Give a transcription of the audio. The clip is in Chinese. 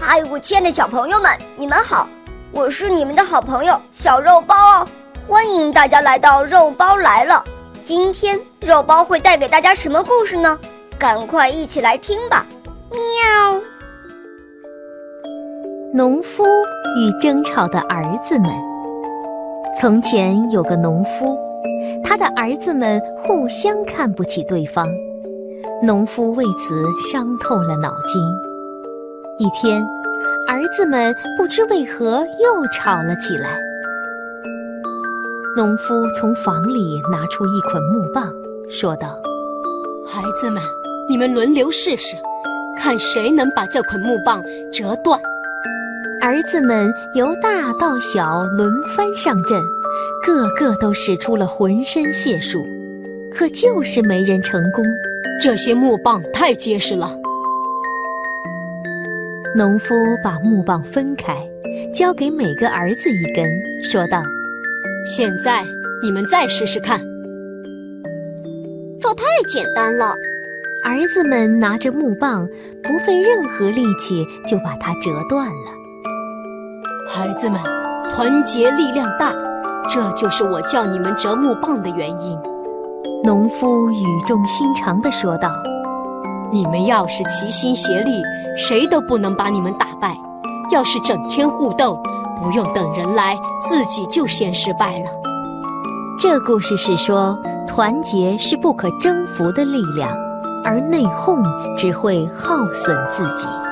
嗨，我亲爱的小朋友们，你们好！我是你们的好朋友小肉包哦，欢迎大家来到肉包来了。今天肉包会带给大家什么故事呢？赶快一起来听吧！喵。农夫与争吵的儿子们。从前有个农夫，他的儿子们互相看不起对方，农夫为此伤透了脑筋。一天，儿子们不知为何又吵了起来。农夫从房里拿出一捆木棒，说道：“孩子们，你们轮流试试，看谁能把这捆木棒折断。”儿子们由大到小轮番上阵，个个都使出了浑身解数，可就是没人成功。这些木棒太结实了。农夫把木棒分开，交给每个儿子一根，说道：“现在你们再试试看。”这太简单了。儿子们拿着木棒，不费任何力气就把它折断了。孩子们，团结力量大，这就是我叫你们折木棒的原因。农夫语重心长地说道：“你们要是齐心协力，谁都不能把你们打败；要是整天互斗，不用等人来，自己就先失败了。”这故事是说，团结是不可征服的力量，而内讧只会耗损自己。